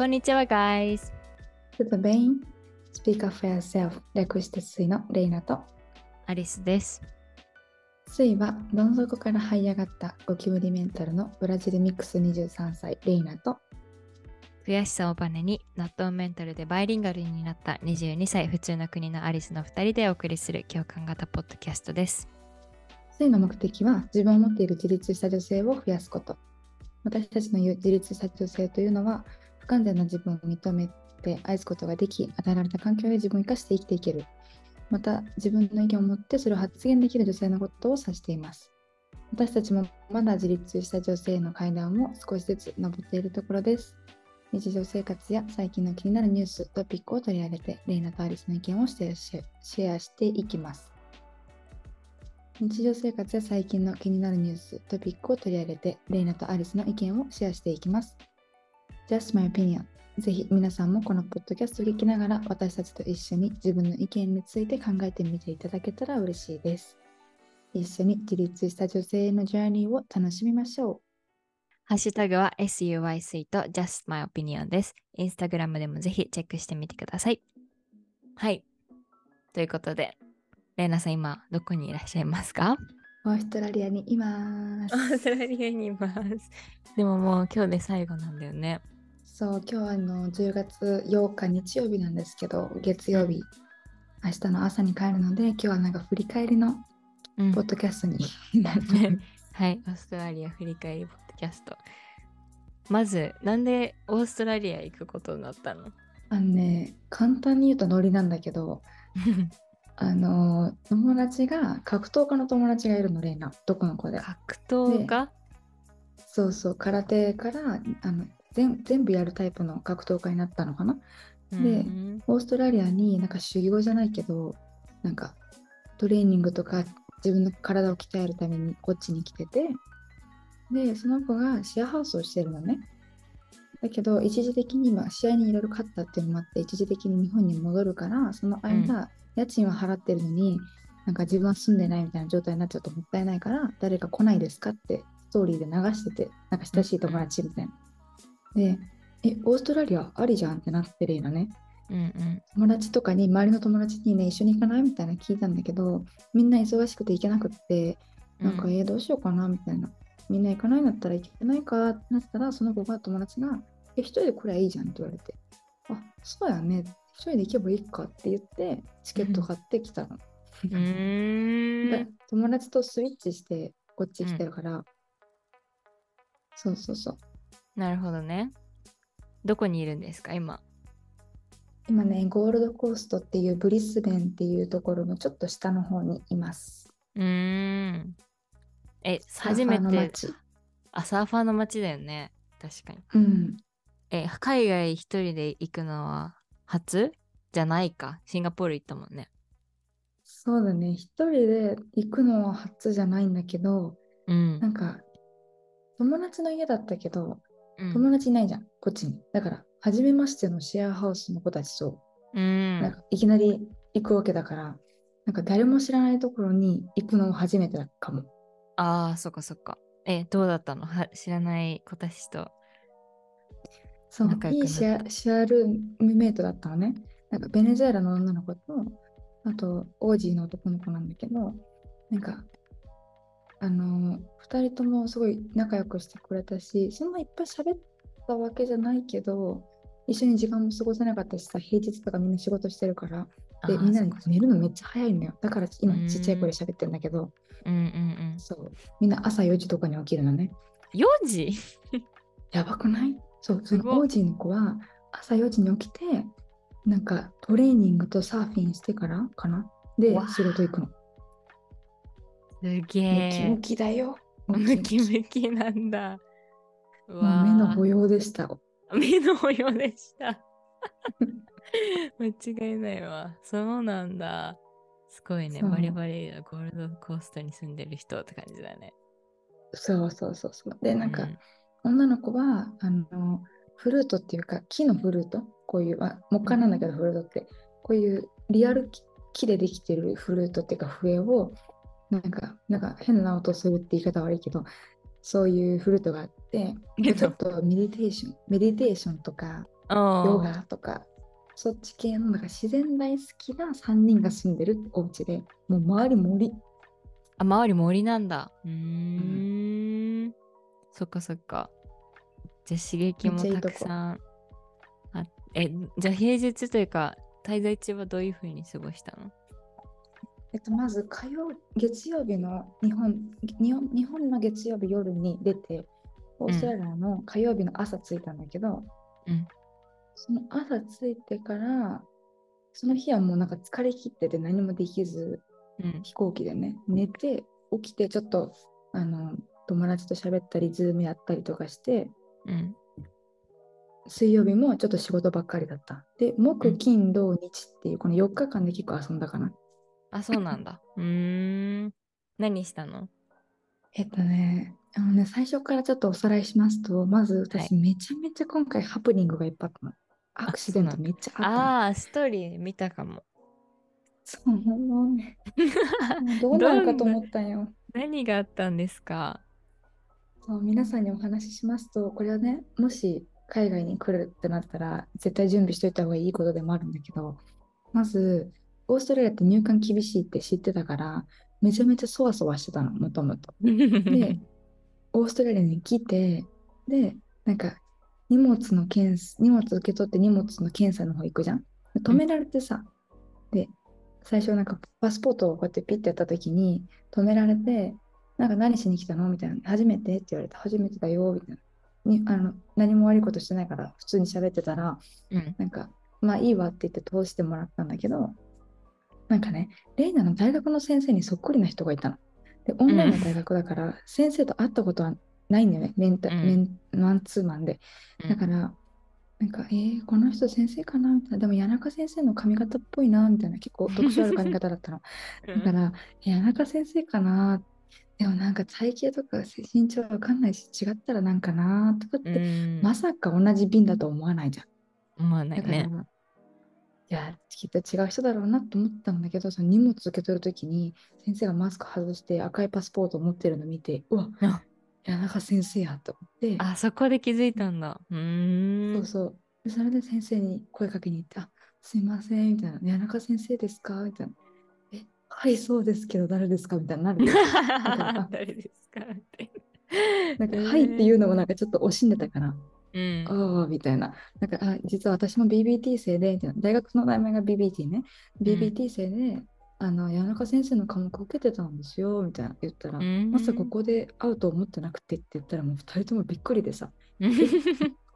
こんにちは、guys! Tudo bem? Speak up for yourself 略してスイのレイナとアリスです。スイはどん底から這い上がったゴキブリメンタルのブラジルミックス23歳レイナと悔しさをバネに納豆メンタルでバイリンガルになった22歳普通の国のアリスの2人でお送りする共感型ポッドキャストです。スイの目的は自分を持っている自立した女性を増やすこと私たちの言う自立した女性というのは不完全な自分を認めて愛すことができ与えられた環境で自分を生かして生きていける。また自分の意見を持ってそれを発言できる女性のことを指しています。私たちもまだ自立した女性の階段を少しずつ登っているところです。日常生活や最近の気になるニューストピックを取り上げてレイナとアリスの意見をシェアシェアしていきます。日常生活や最近の気になるニュース、トピックを取り上げて、レイナとアリスの意見をシェアしていきます。Just my opinion。ぜひ皆さんもこのポッドキャストを聞きながら、私たちと一緒に自分の意見について考えてみていただけたら嬉しいです。一緒に自立した女性へのジャーニーを楽しみましょハッシュタグは SUY スイート Just My Opinion です。インスタグラムでもぜひチェックしてみてください。はい。ということで、レイナさん今どこにいらっしゃいますか？う。オーストラリアにいますオ。ーストラリアにいます。でももう今日で最後なんだよね。そう、今日はあの10月8日日曜日なんですけど、月曜日、明日の朝に帰るので、今日はなんか振り返りのうん。ポッドキャストに なるねはい、オーストラリア振り返りポッドキャスト。まず、なんでオーストラリア行くことになったの？あのね、簡単に言うとノリなんだけど、あの友達が格闘家の友達がいるのレイナどこの子で。格闘家？そうそう空手からあの全全部やるタイプの格闘家になったのかな？でうん。オーストラリアになんか修行じゃないけどなんかトレーニングとか自分の体を鍛えるためにこっちに来ててでその子がシェアハウスをしてるのね。だけど一時的に今試合にいろいろ勝ったっていうのもあって一時的に日本に戻るからその間、家賃は払ってるのになんか自分は住んでないみたいな状態になっちゃうともったいないから誰か来ないですかってストーリーで流しててなんか親しい友達みたいな。でえオーストラリアありじゃんってなってるよね。うんうん。友達とかに周りの友達にね一緒に行かないみたいな聞いたんだけどみんな忙しくて行けなくってなんか、うんえーどうしようかなみたいな。みんな行かないんだったら行けないかってなってたらその子が友達が「え一人で来りゃいいじゃん」って言われて「あそうやね。一人で行けばいいか」って言ってチケット買ってきたの、うーん。で友達とスイッチしてこっち来てるから、そうそうそうなるほどね。どこにいるんですか今？今ねゴールドコーストっていうブリスベンっていうところのちょっと下の方にいますうーん。え、初めて。あ、サーファーの街だよね。確かに。うんえ、海外一人で行くのは初？じゃないか。シンガポール行ったもんね。そうだね、一人で行くのは初じゃないんだけど、うんな。んか、友達の家だったけど、うん友達いないじゃん、こっちに。だから、初めましてのシェアハウスの子たちと、うんなんかいきなり行くわけだから、なんか誰も知らないところに行くのは初めてだかも。ああ、そっかそっか。え、どうだったの？は知らない子たちと。そういいシェアシェアルームメイトだったのね。なんかベネズエラの女の子と、あと、オージーの男の子なんだけど、なんか、あの、二人ともすごい仲良くしてくれたし、そんないっぱい喋ったわけじゃないけど、一緒に時間も過ごせなかったしさ、平日とかみんな仕事してるから、で、みんな寝るのめっちゃ早いのよ。だから今うん。ちっちゃい声で喋ってるんだけど、うんうんそう、みんな朝4時とかに起きるのね。うん。4時？やばくない？そう、そのオージーの子は朝4時に起きて、なんかトレーニングとサーフィンしてからかな。で仕事行くの。すげムキえム。キだよ。ムキムキなんだ。うもう目の保養。養でした。目の保養でした。間違いないわ。そうなんだ。すごいね。バリバリゴールドコーストに住んでる人って感じだね。そうそうそうそう。で、なんか、うん女の子はあのフルートっていうか木のフルート？こういうあ木管なんだけどフルートってこういうリアル木木でできてるフルートっていうか笛をなんかなんか変な音するって言い方悪いけどそういうフルートがあって、ちょっとメディテーション、メディテーションとか、ヨヨガとか、そっち系のなんか自然大好きな3人が住んでるお家で、もう周り森。あ、周り森なんだ。うーん。そっかそっか。じゃあ刺激もためっちゃいい。あえ、じゃあ平日というか、滞在中はどういうふうに過ごしたの？えっと、まず火曜、月曜日の日本、日本日本の月曜日夜に出て、オーストラリアの火曜日の朝着いたんだけど、うんその朝着いてから、その日はもうなんか疲れ切ってて何もできず、うん。飛行機でね、寝て、起きてちょっと、あの、友達と喋ったり、ズームやったりとかして、うん。水曜日もちょっと仕事ばっかりだった。で、う木、ん金、土、日っていうこの4日間で結構遊んだかな。あ、そうなんだ。うーん。何したの？えっとね、あのね、最初からちょっとおさらいしますと、まず私めちゃめちゃ今回ハプニングがいっぱいあったの。アクシデントめっちゃあったの。ああー、ストーリー見たかも。そう、もうね、も うどうなるかと思ったんよ。何があったんですか？そう皆さんにお話ししますと、これはね、もし海外に来るってなったら、絶対準備しといた方がいいことでもあるんだけど、まず、オーストラリアって入管厳しいって知ってたから、めちゃめちゃそわそわしてたの、もともと。で、オーストラリアに来て、で、なんか、荷物の検査、荷物受け取って荷物の検査の方行くじゃん。で止められてさ、で、最初なんかパスポートをこうやってピッてやった時に止められて、なんか何しに来たの？みたいな。初めて？って言われて、初めてだよ、みたいな。にあの何も悪いことしてないから普通に喋ってたら、うんなんか、まあいいわって言って通してもらったんだけど、なんかね、レイナの大学の先生にそっくりな人がいたの。で、オンラインの大学だから、先生と会ったことはないんだよね、メンタ、うんメンマンツーマンで。うんだから、なんか、えー、この人先生かな？みたいな。でも、谷中先生の髪型っぽいな、みたいな。結構特徴ある髪型だったの。だから、谷中先生かなでもなんか体型とか身長わかんないし、違ったらなんかなとかっうて、ん、まさか同じ便だと思わないじゃん。思わないだから、ね。いや、きっと違う人だろうなと思ったんだけど、その荷物受け取るときに、先生がマスク外して赤いパスポートを持ってるのを見て、うわ、あ谷中先生やと思って、あ、そこで気づいたんだ。うーん。そうそう。でそれで先生に声かけに行って、あ、すいません、みたいな。谷中先生ですか？みたいな。え、はい、そうですけど、誰ですか？みたいになる。ら誰ですか？って。なんか、はいっていうのもなんかちょっと惜しんでたから、うん。ああ、みたいな。なんか、あ、実は私も BBT 生で、大学の名前が BBT ね。BBT 生で、あの、谷中先生の科目受けてたんですよ、みたいな言ったら、うんまさかここで会うと思ってなくてって言ったら、もう二人ともびっくりでさ、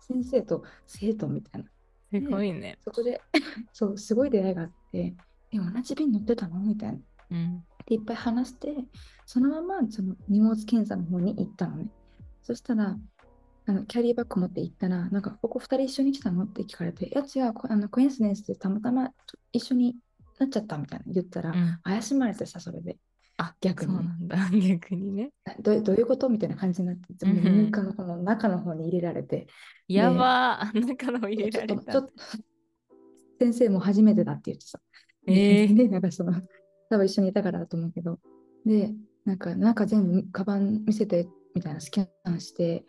先生と生徒みたいな。すごいね。そこで、そう、すごい出会いがあって、え、同じ便乗ってたの？みたいな。うん。で、いっぱい話して、そのままその荷物検査の方に行ったのね。そしたら、あのキャリーバッグ持って行ったら、なんか、ここ2人一緒に来たの？って聞かれて、いや違う、こあのコインシデンスでたまたま一緒になっちゃったみたいな言ったら、うん怪しまれてさ、それで。あ、逆にそうなんだ。逆にね。どうどういうこと？みたいな感じになって、うのこの中の方に入れられて、やばー。中の入れられたっとちょっ。と先生も初めてだって言ってさ。えーで、なんかその、多分一緒にいたからだと思うけど、で、なんか中全部カバン見せてみたいなスキャンして、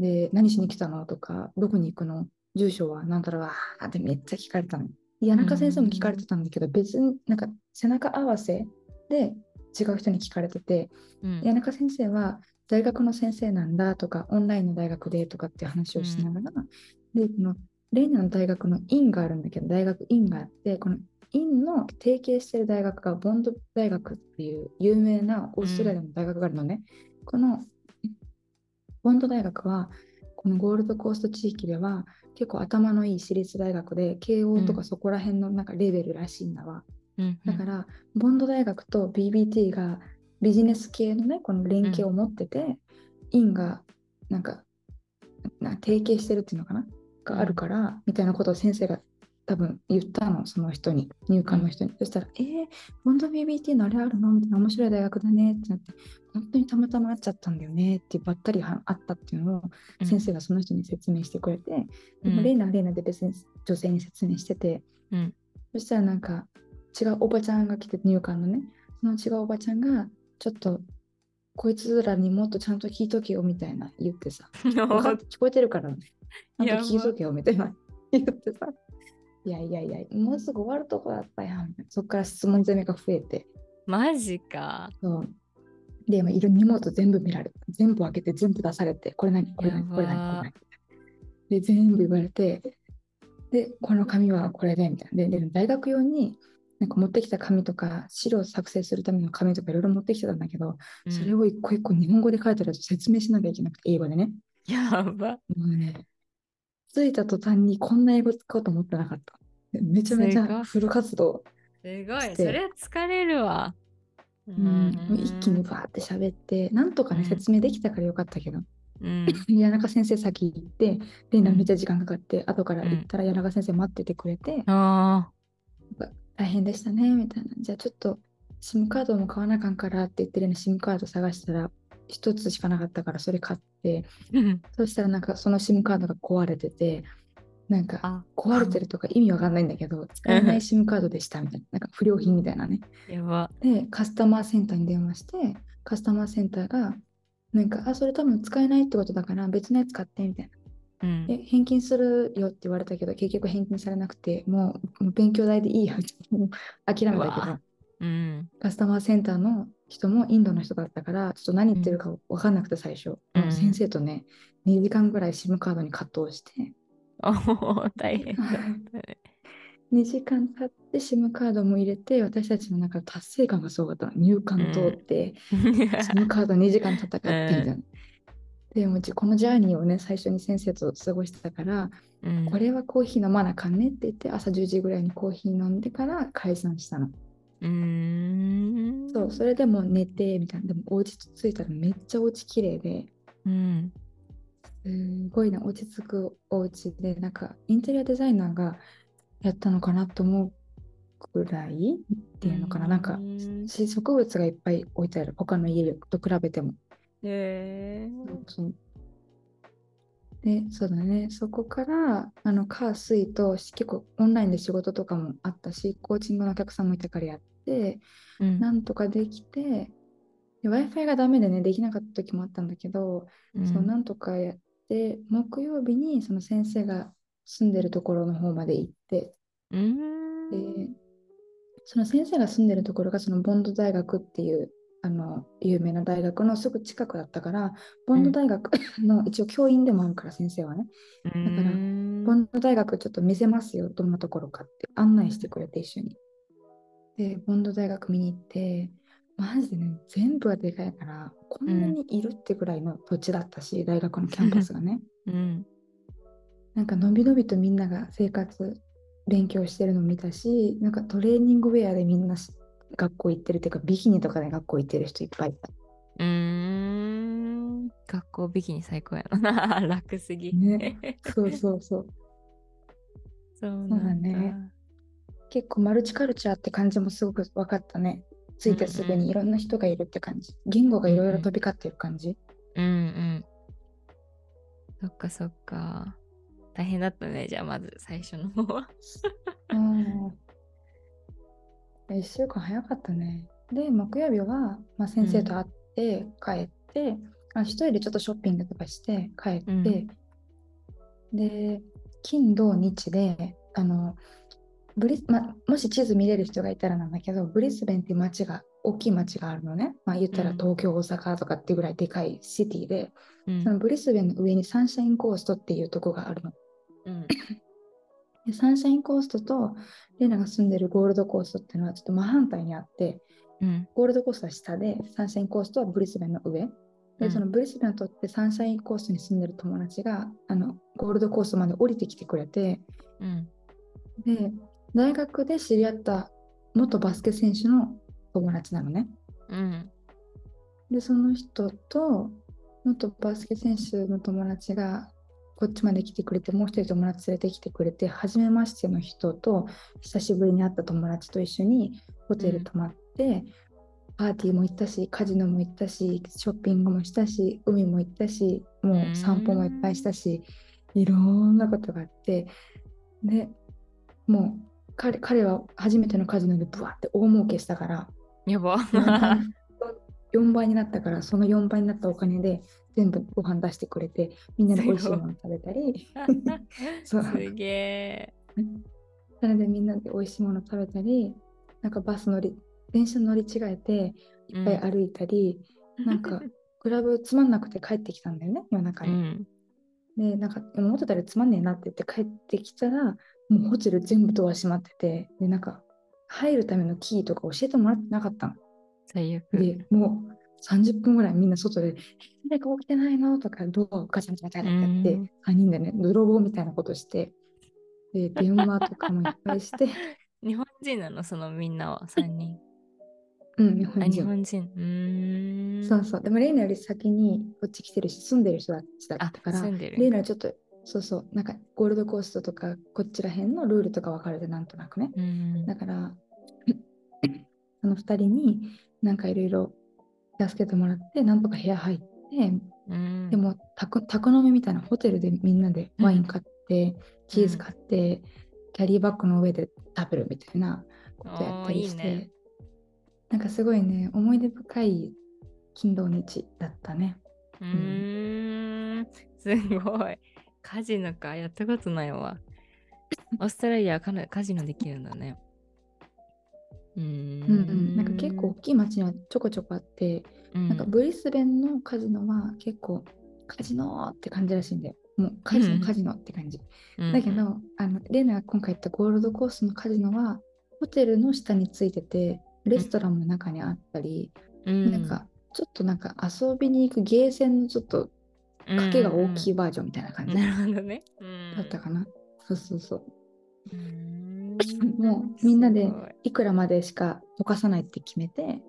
で、何しに来たの？とか、どこに行くの？住所はなんだろうわーってめっちゃ聞かれたの。谷中先生も聞かれてたんだけど、別になんか背中合わせで違う人に聞かれてて、うん。谷中先生は大学の先生なんだとか、オンラインの大学でとかっていう話をしながら、で、このレイナの大学の院があるんだけど、大学院があって、この院の提携してる大学がボンド大学っていう有名なオーストラリアの大学があるのね。このボンド大学は、このゴールドコースト地域では結構頭のいい私立大学で、慶応とうんかそこら辺のなんかレベルらしいんだわ。うん。だから、ボンド大学と BBT がビジネス系のね、この連携を持ってて、院がなんかな提携してるっていうのかな？があるから、みたいなことを先生が多分言ったの、その人に、入管の人に。そしたら、えー、ボンド BBT のあれあるのみたいな面白い大学だねってなって、本当にたまたま会っちゃったんだよねってばったりはあったっていうのをうん。先生がその人に説明してくれて、うん。でもレイナはレイナで別に女性に説明してて、うん。そしたらなんか違うおばちゃんが来て入管のねその違うおばちゃんがちょっとこいつらにもっとちゃんと聞いとけよみたいな言ってさ、聞こえてるからね。ちゃんと聞いとけよみたいな言ってさ、いやいやいや、もうすぐ終わるとこだったやん。そっから質問攻めが増えて、マジか。そう。で、今いる荷物全部見られて、全部開けて、全部出されて、これ何これ何これ何これ何で、全部言われて、で、この紙はこれで、みたいな。で、で大学用に、なんか持ってきた紙とか、資料を作成するための紙とかいろいろ持ってきてたんだけど、うんそれを一個一個日本語で書いてあると説明しなきゃいけなくて、英語でね。やば。もうね、着いた途端にこんな英語使おうと思ってなかった。でめちゃめちゃフル活動。すごい。それは疲れるわ。ううん、一気にバーって喋って、なんとかね、うん説明できたからよかったけど、うん。谷中先生先行って、で、めっちゃ時間かかって、後からうん行ったら谷中先生待っててくれて、あ大変でしたね、みたいな。じゃあちょっと SIM カードも買わなあかんからって言ってるね、SIM カード探したら、一つしかなかったからそれ買って、あ。そしたらなんかその SIM カードが壊れてて、なんかあ、壊れてるとか意味わかんないんだけど、使えない SIM カードでしたみたいな、なんか不良品みたいなね。やば。で、カスタマーセンターに電話して、カスタマーセンターが、なんか、あ、それ多分使えないってことだから別のやつ買ってみたいな。うん。え、返金するよって言われたけど、結局返金されなくて、もう勉強代でいいや諦めたけど、うん。カスタマーセンターの人もインドの人だったから、ちょっと何言ってるか分かんなくて最初。うん先生とね、2時間ぐらい SIM カードに葛藤して、おお、大変だったね。2時間経って SIM カードも入れて、私たちの中達成感がすごかった。入管通って、SIM カード2時間戦ってみたいな。でもじこのジャーニーをね、最初に先生と過ごしてたから、うんこれはコーヒー飲まなあかんねって言って、朝10時ぐらいにコーヒー飲んでから解散したの。うーん。そう、それでもう寝てみたいな。でもお家着いたらめっちゃお家綺麗で、うん。すごいね、落ち着くお家で、なんかインテリアデザイナーがやったのかなと思うくらいっていうのかな。なんかうんし植物がいっぱい置いてある。他の家と比べても。へえ。そうで、そうだね。そこから、あの、火、水と、結構オンラインで仕事とかもあったし、コーチングのお客さんもいたからやって、うんなんとかできて、で Wi-Fi がダメでね、できなかった時もあったんだけど、そう、なんとかやって、木曜日にその先生が住んでるところの方まで行って、うん。で、その先生が住んでるところがそのボンド大学っていうあの有名な大学のすぐ近くだったから、ボンド大学 の一応教員でもあるから先生はね、だからボンド大学ちょっと見せますよ、どんなところかって案内してくれて一緒に。で、ボンド大学見に行って、マジでね、全部はでかいから、こんなにいるってぐらいの土地だったし、大学のキャンパスがね。うん。なんかのびのびとみんなが生活、勉強してるの見たし、なんかトレーニングウェアでみんなし学校行ってるっていうか、ビキニとかで学校行ってる人いっぱいいた。うーん。学校ビキニ最高やな。楽すぎ。ねそうそうそう。そうなんそうだね結構マルチカルチャーって感じもすごく分かったね。着いてすぐにいろんな人がいるって感じ。言語がいろいろ飛び交ってる感じ。うんうん。そっかそっか。大変だったね。じゃあまず最初の方は。うん。1週間早かったね。で、木曜日は、まあ、先生と会って帰って、あ一人でちょっとショッピングとかして帰って、うんで、金土日で、あの、ブリま、もし地図見れる人がいたらなんだけど、ブリスベンっていう街が、大きい街があるのね。まあ言ったらうん東京、大阪とかっていうぐらいでかいシティで、うんそのブリスベンの上にサンシャインコーストっていうとこがあるの。うんでサンシャインコーストとレナが住んでるゴールドコーストっていうのはちょっと真反対にあって、うんゴールドコーストは下で、サンシャインコーストはブリスベンの上。で、うんそのブリスベンにとってサンシャインコーストに住んでる友達が、あの、ゴールドコーストまで降りてきてくれて、うんで、大学で知り合った元バスケ選手の友達なのね。うん。で、その人と元バスケ選手の友達がこっちまで来てくれて、もう一人友達連れてきてくれて、初めましての人と久しぶりに会った友達と一緒にホテル泊まって、パーティーも行ったし、カジノも行ったし、ショッピングもしたし、海も行ったし、もう散歩もいっぱいしたし、いろんなことがあって、で、もう彼彼は初めてのカジノでブワって大儲けしたから、やば。4倍になったからその4倍になったお金で全部ご飯出してくれてみんなで美味しいもの食べたり そうすげえ。それでみんなで美味しいもの食べたりなんかバス乗り電車乗り違えていっぱい歩いたり、なんかクラブつまんなくて帰ってきたんだよね夜中に。うん。でなんか思ってたらつまんねえなって言って帰ってきたらもうホテル全部ドア閉まっててでなんか入るためのキーとか教えてもらってなかったの。最悪。でもう30分ぐらいみんな外で「誰か起きてないの?」とかドアをガチャガチャガチャってやって、うん3人でね泥棒みたいなことしてで電話とかもいっぱいして 日本人なの？そのみんなは？3人。うん日あ、本人。日本人。うーん。そうそうでもレイナより先にこっち来てるし住んでる人たちだあった、から住んでる。レイナはちょっとそうそうなんかゴールドコーストとかこっちら辺のルールとか分かるでなんとなくねうん。だから その2人になんかいろいろ助けてもらってなんとか部屋入ってうんでも宅宅飲みみたいなホテルでみんなでワイン買って、チーズ買って、キャリーバッグの上で食べるみたいなことやったりしていいねなんかすごいね思い出深い金土日だったね。うーん。すごい。カジノか。やったことないわ。オーストラリアはかなカジノできるんだね。うーん。うんうん、なんか結構大きい町にはちょこちょこあって、うん、なんかブリスベンのカジノは結構カジノって感じらしいんだよ。もうカジうんノカジノって感じ。うんだけど、あのレナが今回行ったゴールドコーストのカジノはホテルの下についててレストランも中にあったり、うん、なんかちょっとなんか遊びに行くゲーセンのちょっと賭けが大きいいバージョンみたいな感じ。なるほどね。うん。だったかな。そうそうそう。もうみんなでい。いくらまでしか溶かさないって決めて、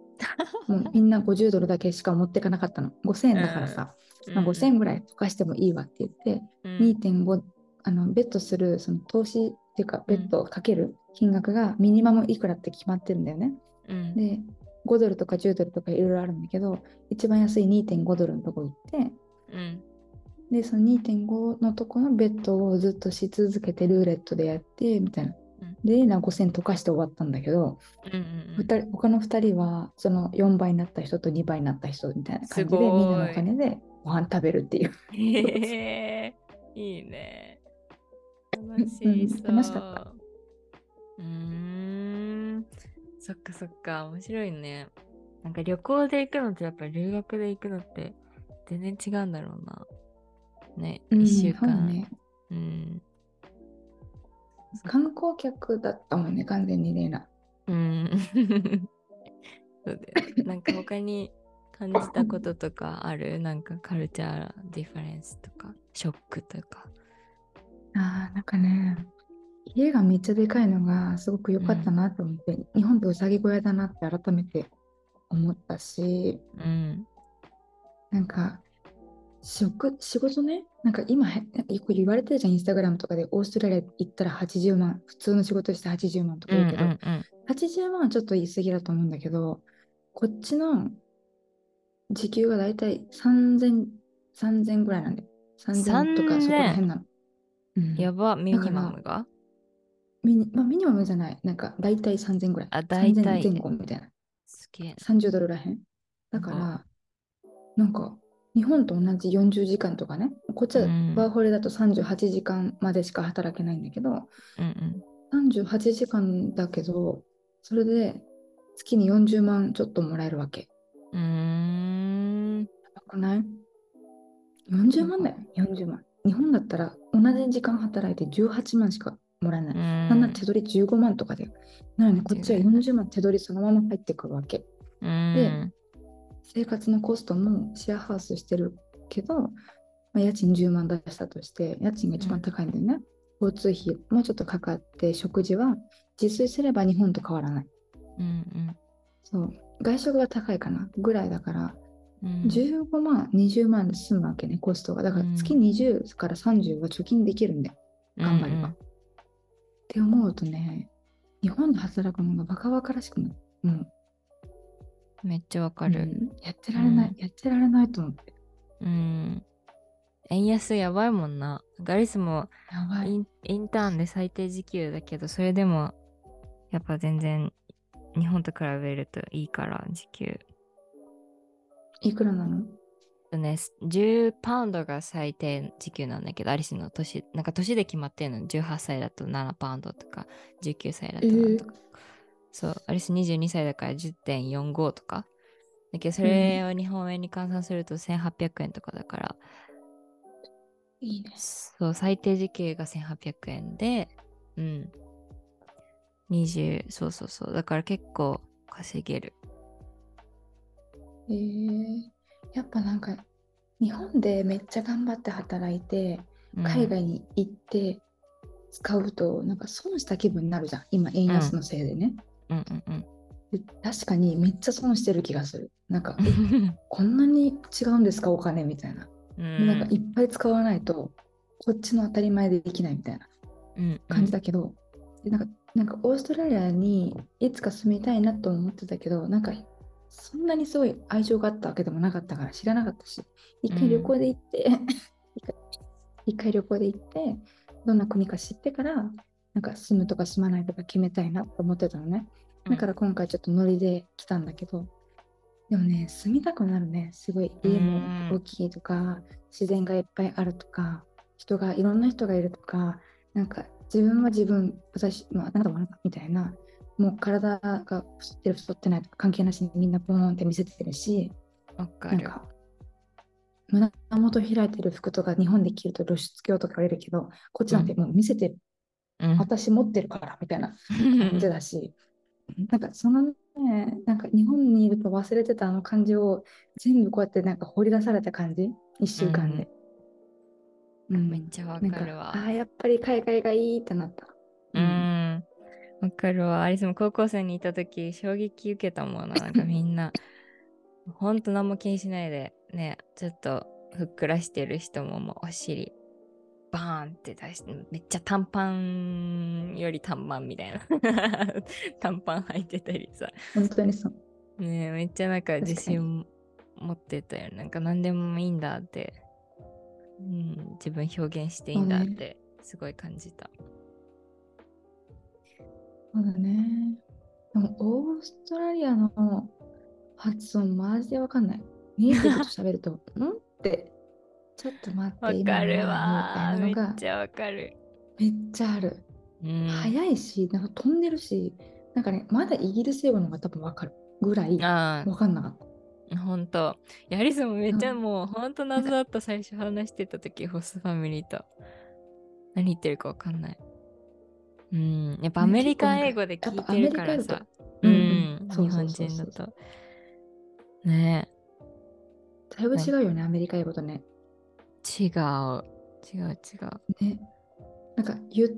もうみんな50ドルだけしか持ってかなかったの。5000円だからさ、まあ、5000円ぐらい溶かしてもいいわって言って、うん。2.5あのベットするその投資っていうかベットをかける金額がミニマムいくらって決まってるんだよね。うん。で5ドルとか10ドルとかいろいろあるんだけど一番安い2.5ドルのとこ行ってうんでその2.5のとこのベットをずっとし続けてルーレットでやってみたいな。うんでレイナは5000溶かして終わったんだけど、うんうん他の2人はその4倍になった人と2倍になった人みたいな感じでみんなのお金でご飯食べるっていう。へえいいね。楽しそう。うん楽しかった。うーん。そっかそっか、面白いね。なんか旅行で行くのとやっぱり留学で行くのって全然違うんだろうな。ね、うん一週間。ね。うん。観光客だったもんね、完全にレイナ。うん。そうだよね。なんか他に感じたこととかある？なんか culture difference とか、ショックとか。ああ、なんかね、家がめっちゃでかいのがすごく良かったなと思って、日本ってうさぎ小屋だなって改めて思ったし、うん。なんか、職仕事ね、なんか今へ、なんかよく言われてるじゃん、インスタグラムとかで、オーストラリア行ったら80万、普通の仕事して80万とか言うけど、うんうん80万はちょっと言い過ぎだと思うんだけど、こっちの時給がだいたい3000、3000ぐらいなんで、3000とかそこら辺なの。うん。やば、ミニマムが？ミニまあ、ミニマムじゃない、なんか大体3000ぐらい。あ大体。3000前後みたいな。すげえ。30ドルらへん。だから、なんか、日本と同じ40時間とかね、こっちはうんワーホリだと38時間までしか働けないんだけど、うん38時間だけど、それで月に40万ちょっともらえるわけ。うん。うーん。やばくない ?40 万だよ、40万。日本だったら同じ時間働いて18万しかもらえない。なんなら手取り15万とかで。なので、こっちは40万手取りそのまま入ってくるわけ。うん。生活のコストもシェアハウスしてるけど、まあ、家賃10万出したとして、家賃が一番高いんだよね。交通費もうちょっとかかって、食事は自炊すれば日本と変わらない。うんそう。外食が高いかなぐらいだから、うん。15万、20万で済むわけね、コストが。だから月20から30は貯金できるんだよ、頑張れば。って思うとね、日本で働くのがバカバカらしくなる。もうめっちゃわかる。うんやってられない、うんやってられないと思って。うん。円安やばいもんな。ガリスもやばい。インターンで最低時給だけど、それでもやっぱ全然日本と比べるといいから、時給。いくらなの？とね、10パウンドが最低時給なんだけど、アリスの年、なんか年で決まってるの、18歳だと7パウンドとか、19歳だとなんとか。そう、アリス22歳だから10.45とか。だけど、それを日本円に換算すると1800円とかだから、いいね。そう、最低時給が1800円で、うん。20、そうそうそう。だから結構稼げる。えー、やっぱなんか日本でめっちゃ頑張って働いてうん海外に行って使うとなんか損した気分になるじゃん今円安のせいでね、うんうんうん。で確かにめっちゃ損してる気がする。なんかえ こんなに違うんですか？お金みたいな、うん。なんかいっぱい使わないとこっちの当たり前でできないみたいなうん感じだけど、でなんかなんかオーストラリアにいつか住みたいなと思ってたけどなんかそんなにすごい愛情があったわけでもなかったから知らなかったし一回旅行で行って、一回一回旅行で行ってどんな国か知ってからなんか住むとか住まないとか決めたいなと思ってたのね。だから今回ちょっとノリで来たんだけどでもね住みたくなるねすごい。家も大きいとか自然がいっぱいあるとか人がいろんな人がいるとかなんか自分は自分私、まあ、あなたもあなたみたいなもう体が太ってる太ってないとか関係なしにみんなポーンって見せてるしわかる。なんか胸元開いてる服とか日本で着ると露出狂とか言われるけどこっちなんてもう見せて、うん私持ってるからみたいな 感じだし、なんかそのね、なんか日本にいると忘れてたあの感じを全部こうやってなんか掘り出された感じ、1週間で。うんめっちゃわかるわ。ああ、やっぱり海外がいいってなった。うん。わかるわ。アリスも高校生にいたとき、衝撃受けたもんな。なんかみんな、ほんと何も気にしないで、ね、ちょっとふっくらしてる人ももうお尻、バーンって出して、めっちゃ短パンより短パンみたいな。短パン履いてたりさ。本当にそう。ねえめっちゃなんか自信持ってたよ。なんか何でもいいんだって。うん、自分表現していいんだってすごい感じた。そうだね。でもオーストラリアの発音マジでわかんない。ネイティブと喋ると、んって、ちょっと待って、わかるわめっちゃわかる。めっちゃある。うん、早いし、なんか飛んでるし、なんかね、まだイギリス英語の方が多分わかるぐらいあわかんなかった。あ、ほんと。いやアリスもめっちゃうんもうほんと謎だった最初話してた時ホストファミリーと。何言ってるかわかんない。うん、やっぱアメリカン英語で聞いてるからさ。ううんう日本人だと。ねだいぶ違うよね、アメリカ英語とね。え、違う。違う違う。ね。なんか言っ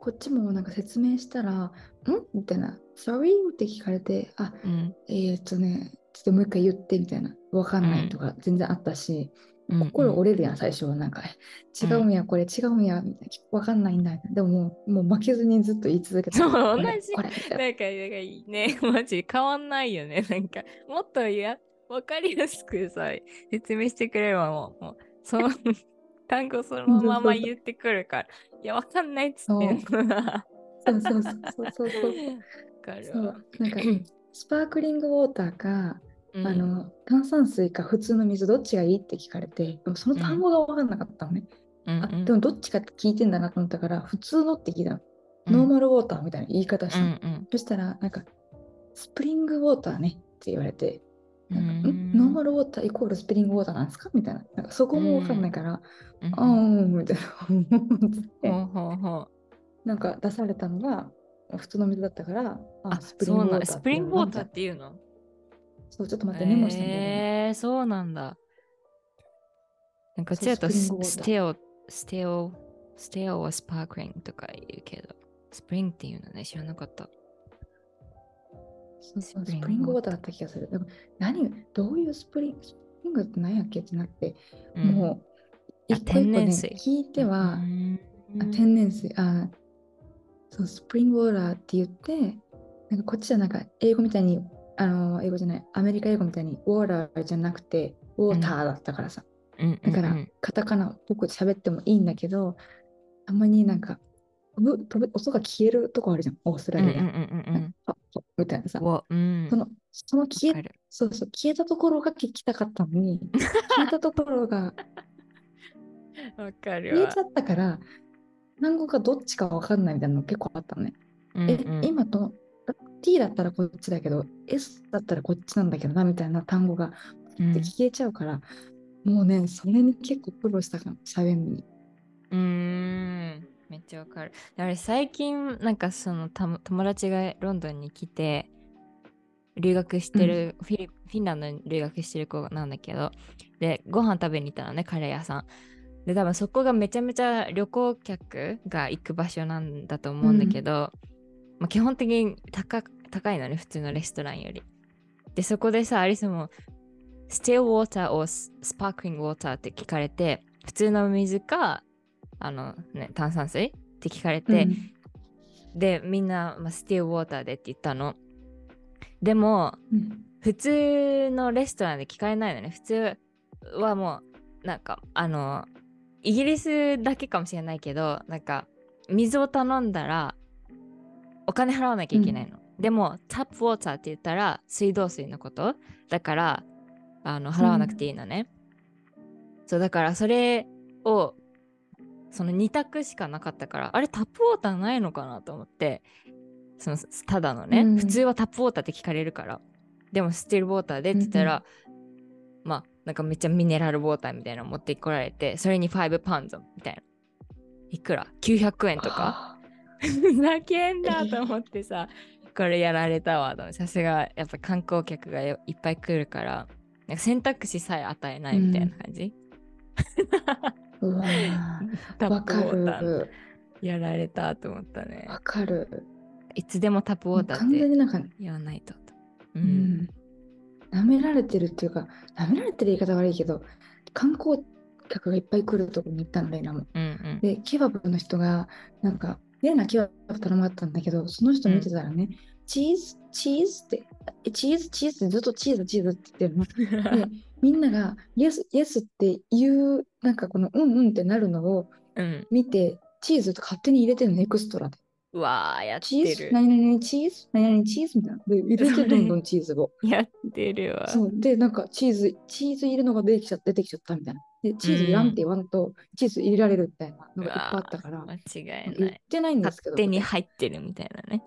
こっちもなんか説明したら、ん？みたいな、sorry って聞かれて、あ、うん。えー、っとね、ちょっともう一回言ってみたいな、わかんないとか全然あったし、うん心折れるやん、最初は。なんか、え違うんや、これ違うんや、みたいな、わかんないんだ。でももう、もう負けずにずっと言い続けて。そう同じななんか、なんかいいね、マジ変わんないよね。なんか、もっとや、わかりやすくさ、説明してくれればもう、もうその 単語そのまま言ってくるから。いや、わかんないっつってんのな。そうそうそうそうそうそう。なんか、スパークリングウォーターか、うんあの炭酸水か普通の水どっちがいいって聞かれて、でもその単語が分かんなかったのね。あうんうんでもどっちかって聞いてんだなと思ったから、普通のって聞いたの。うんノーマルウォーターみたいな言い方したの。うんそしたら、なんか、スプリングウォーターねって言われて、うなんかんん normal water イコール spring water なんですか？みたいな。なんかそこも分かんないから、うん。ああ、うん、みたいななんか出されたのが、普通の水だったから、あ、spring water スプリング water っってていうの？そう、ちょっと待って、メモしたんだよね。えー、そうなんだ。なんかちだとそうス spring water still、still、still は sparkling とか言うけど、スプリングっていうのね、知らなかった。spring spring water だった気がする。でも何どういう spring spring って何やっけってなって、うん。もうあ一個一個ね聞いては、うん。あ天然水。あそう spring water って言ってなんかこっちじゃなんか英語みたいにあの英語じゃないアメリカ英語みたいにウォーターじゃなくてウォーターだったからさ、うん。だから、カタカナっぽく喋ってもいいんだけどたまになんか飛ぶ飛ぶ音が消えるとこあるじゃんオーストラリア、うんうんうんうんあトみたいなさ、わうん。そのその消えそうそう消えたところが聞きたかったのに、消えたところが 消えちゃったから、単語がどっちかわかんないみたいなの結構あったのね。え、うんうん。今と T だったらこっちだけど S だったらこっちなんだけどなみたいな単語がうん。で消えちゃうから、もうねそれに結構苦労したかも喋るのに。うーんめっちゃわかる。あれ最近なんかそのた友達がロンドンに来て留学してる、フィリフィンランドに留学してる子なんだけどでご飯食べに行ったのねカレー屋さん。で多分そこがめちゃめちゃ旅行客が行く場所なんだと思うんだけど、まあ、基本的に高高いのね普通のレストランより。でそこでさアリスも still water or sparkling water って聞かれて普通の水かあのね炭酸水って聞かれて、うん。でみんな、まあ、スティールウォーターでって言ったの。でもうん。普通のレストランで聞かれないのね。普通はもうなんかあのイギリスだけかもしれないけどなんか水を頼んだらお金払わなきゃいけないの、でもタップウォーターって言ったら水道水のこと。だからあの払わなくていいのね、そうだからそれをその2択しかなかったからあれタップウォーターないのかなと思ってそのただのね、うん。普通はタップウォーターって聞かれるからでもスティールウォーターでって言ったら、まあなんかめっちゃミネラルウォーターみたいなの持ってこられてそれに5パウンドみたいな。いくら？900円とか？ふざけんなと思ってさ これやられたわと思ってさすがやっぱ観光客がよいっぱい来るからなんか選択肢さえ与えないみたいな感じ、うわタッーわかプウォーターる。やられたと思ったね。わかる。いつでもタップウォーター完って全になんか、言わないと。う、うん。ん、舐められてるっていうか、舐められてる言い方悪いけど、観光客がいっぱい来るとこに行ったの、レイナも。うんうん。で、ケバブの人が、なんか、レイナケバブ頼まったんだけど、その人見てたらね、チーズ、チーズって、えチーズ、チーズってずっとチーズ、チーズって言ってるの。で、みんなが、イエス、イエスって言う、なんかこの、うんうんってなるのをうん、見て、チーズと勝手に入れてるの、エクストラで。うわーやっチーズてる、何々チーズ、何々チーズみたいな。で、入れてどんどん チーズを。やってるわ。そう。で、なんかチーズ、チーズ入れるのが出てきちゃ出てきちゃったみたいな。で、チーズいらんって言わんと、チーズ入れられるみたいなのがいっぱいあったから、間違い言っないてないんですけど。勝手に入ってるみたいなね。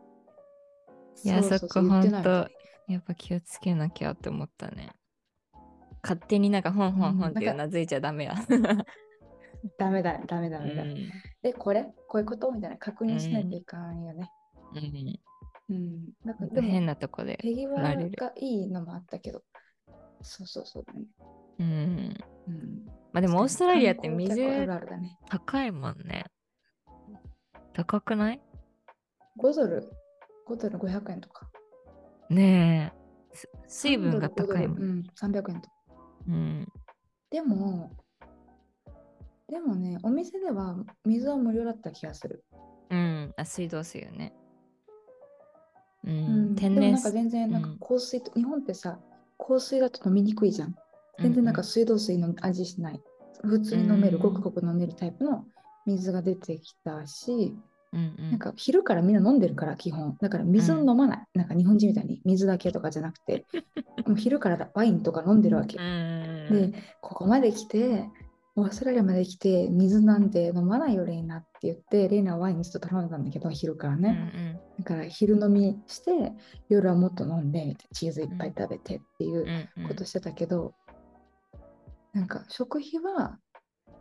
いやそこそう言ってない。ほんとやっぱ気をつけなきゃって思ったね勝手になんかほんほんほんってうなずいちゃダメや、ダメだ、ダメだ、うダメだ。ん。え、これ？こういうこと？みたいな。確認しないといかんよね。うん。うん。なんかでも、変なとこで手際がいいのもあったけど、そうそうそうだね。うん。うん。まあでもオーストラリアって観水。高いもんね。高くない？5ドル、5ドル500円とか。ねえ。す水分が3ドル。高いもん、うん、300円とか。うん、でも、でもね、お店では水は無料だった気がする。うん、あ水道水よね。う、うん。ん、天然でもなんか全然なんかうん。香水と、日本ってさ、香水だと飲みにくいじゃん。全然なんか水道水の味しない。普通に飲める、うん。ごくごく飲めるタイプの水が出てきたし、うんうんなんか昼からみんな飲んでるから基本。だから水を飲まない。なんか日本人みたいに水だけとかじゃなくて、もう昼からワインとか飲んでるわけ。うんで、ここまで来て、オーストラリアまで来て、水なんて飲まないよ、レイナって言って、レイナはワインずっと頼んでたんだけど、昼からうんね。だから昼飲みして、夜はもっと飲んで、みたいなチーズいっぱい食べてっていううんうんことしてたけど、なんか食費は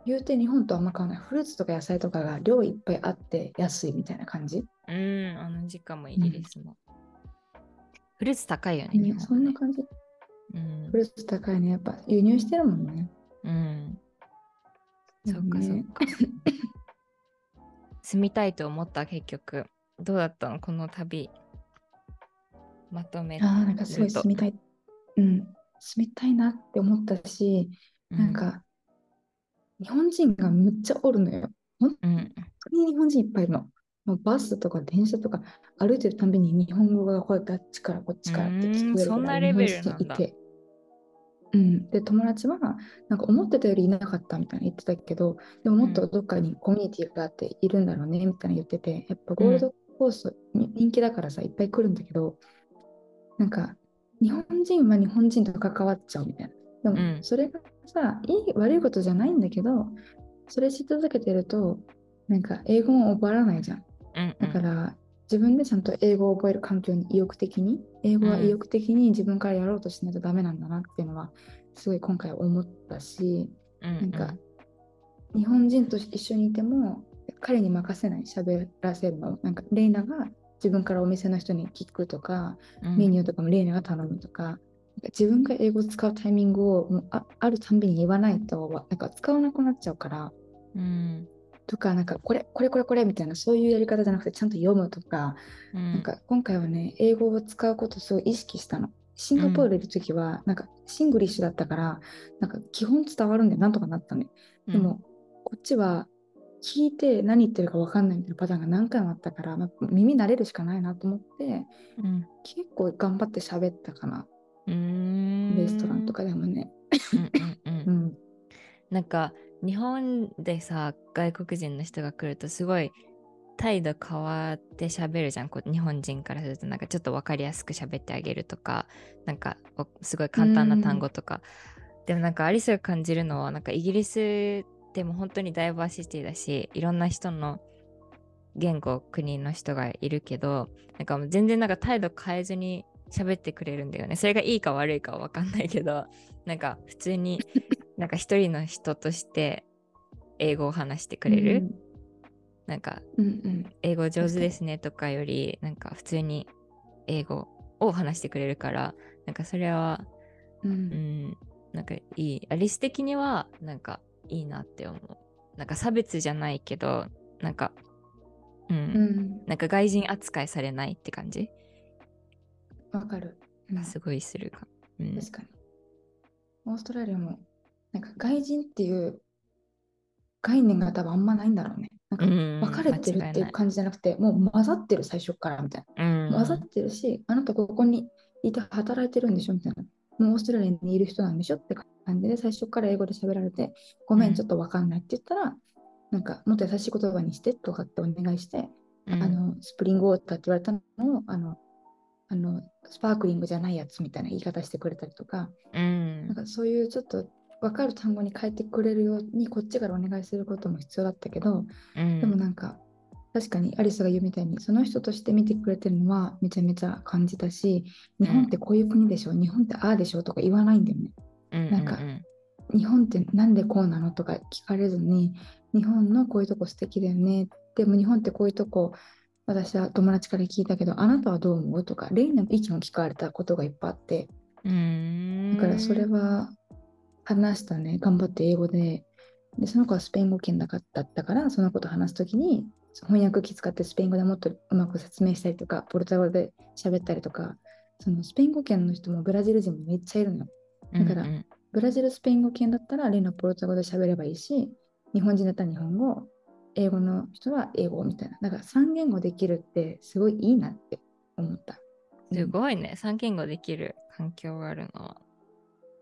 言うて日本とあんま変わらない。フルーツとか野菜とかが量いっぱいあって安いみたいな感じ。うん、あの時間もイギリスも。フルーツ高いよね、日ね、そ本ね。んな感じ。うんフルーツ高いね。やっぱ輸入してるもんね。うん。そっかそっねか。住みたいと思った結局。どうだったのこの旅？まとめああ、なんかすごい住みたい。うん。住みたいなって思ったし、なん、か、日本人がむっちゃおるのよ。本当に日本人いっぱいいるの。もうバスとか電車とか歩いてるたびに日本語がこうやってあっちからこっちからって聞こえるうーんそんなレベルなんだ日本人いて。うん、で友達はなんか思ってたよりいなかったみたいな言ってたけどでももっとどっかにコミュニティがあっているんだろうねみたいな言っててやっぱゴールドコース人気だからさいっぱい来るんだけどなんか日本人は日本人と関わっちゃうみたいな。でもうんそれがさ、いい悪いことじゃないんだけど、それし続けてると、なんか英語も覚えらないじゃん。うんだから、自分でちゃんと英語を覚える環境に意欲的に、英語は意欲的に自分からやろうとしないとダメなんだなっていうのは、すごい今回思ったし、うんなんか、日本人と一緒にいても、彼に任せない、喋らせるの。なんか、レイナが自分からお店の人に聞くとか、メニューとかもレイナが頼むとか自分が英語を使うタイミングをもうああるたんびに言わないと、なんか使わなくなっちゃうから、うん。とか、なんかこれ、これ、これ、これみたいな、そういうやり方じゃなくて、ちゃんと読むとか、うんなん。か今回はね、英語を使うことをすごい意識したの。シンガポールいるときは、なんかシングリッシュだったから、なんか基本伝わるんでなんとかなったね。でも、こっちは聞いて何言ってるか分かんないみたいなパターンが何回もあったから、まあ耳慣れるしかないなと思って、うん。結構頑張って喋ったかな。うんレストランとかでもね。なんか日本でさ外国人の人が来るとすごい態度変わって喋るじゃん。こう日本人からするとなんかちょっと分かりやすく喋ってあげるとかなんかおすごい簡単な単語とか。でもなんかアリスが感じるのはなんかイギリスでも本当にダイバーシティだしいろんな人の言語国の人がいるけどなんかもう全然なんか態度変えずに喋ってくれるんだよね。それがいいか悪いかは分かんないけど なんか普通に なんか一人の人として英語を話してくれる、なんかうんうん。英語上手ですねとかよりなんか普通に英語を話してくれるからなんかそれはうん。ううんんなんかいい。アリス的にはなんかいいなって思う。なんか差別じゃないけどなんかうん、うん。なんか外人扱いされないって感じ？わかる。うんすごいするか、うん、確かに。オーストラリアも、なんか外人っていう概念が多分あんまないんだろうね。なんかうん分かれてるっていう感じじゃなくて、もう混ざってる最初からみたいうんな。混ざってるし、あなたここにいて働いてるんでしょみたいな。もうオーストラリアにいる人なんでしょって感じで最初から英語で喋られて、ごめうんん、ちょっと分かんないって言ったら、なんかもっと優しい言葉にしてとかってお願いして、うんあのスプリングウォーターって言われたのをあのあのスパークリングじゃないやつみたいな言い方してくれたりとか、うん。なんかそういうちょっと分かる単語に変えてくれるようにこっちからお願いすることも必要だったけど、うん。でもなんか確かにアリスが言うみたいにその人として見てくれてるのはめちゃめちゃ感じたし日本ってこういう国でしょ、日本ってああでしょとか言わないんだよね。うんなんかうん。日本ってなんでこうなのとか聞かれずに日本のこういうとこ素敵だよね。でも日本ってこういうとこ私は友達から聞いたけどあなたはどう思う？とかレイナの意見を聞かれたことがいっぱいあってうん。だからそれは話したね。頑張って英語で。でその子はスペイン語圏だったからその子と話すときに翻訳機使ってスペイン語でもっとうまく説明したりとかポルトガルで喋ったりとかそのスペイン語圏の人もブラジル人もめっちゃいるのよ。だからうんうん。ブラジル、スペイン語圏だったら、レイのポルトガル語で喋ればいいし、日本人だったら日本語、英語の人は英語みたいな。だから3言語できるってすごいいいなって思った。すごいね。三言語できる環境があるのは。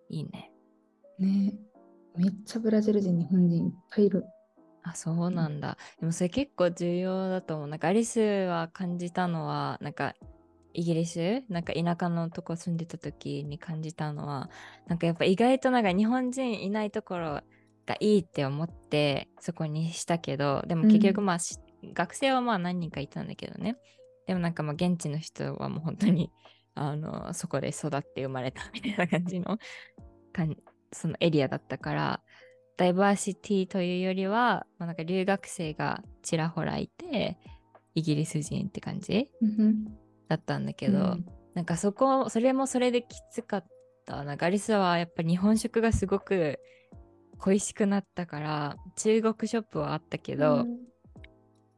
いいね。ねめっちゃブラジル人、日本人いっぱいいる。あ、そうなんだ。でもそれ結構重要だと思う。なんかアリスは感じたのは、なんかイギリス、なんか田舎のとこ住んでた時に感じたのは、なんかやっぱ意外となんか日本人いないところがいいって思ってそこにしたけど、でも結局まあ、し学生はまあ何人かいたんだけどね。でもなんかまあ現地の人はもう本当に あのそこで育って生まれたみたいな感じのかんそのエリアだったからダイバーシティというよりは、まあ、なんか留学生がちらほらいてイギリス人って感じうんだったんだけど、うん。なんかそこそれもそれできつかったな。んかアリスはやっぱ日本食がすごく恋しくなったから中国ショップはあったけど、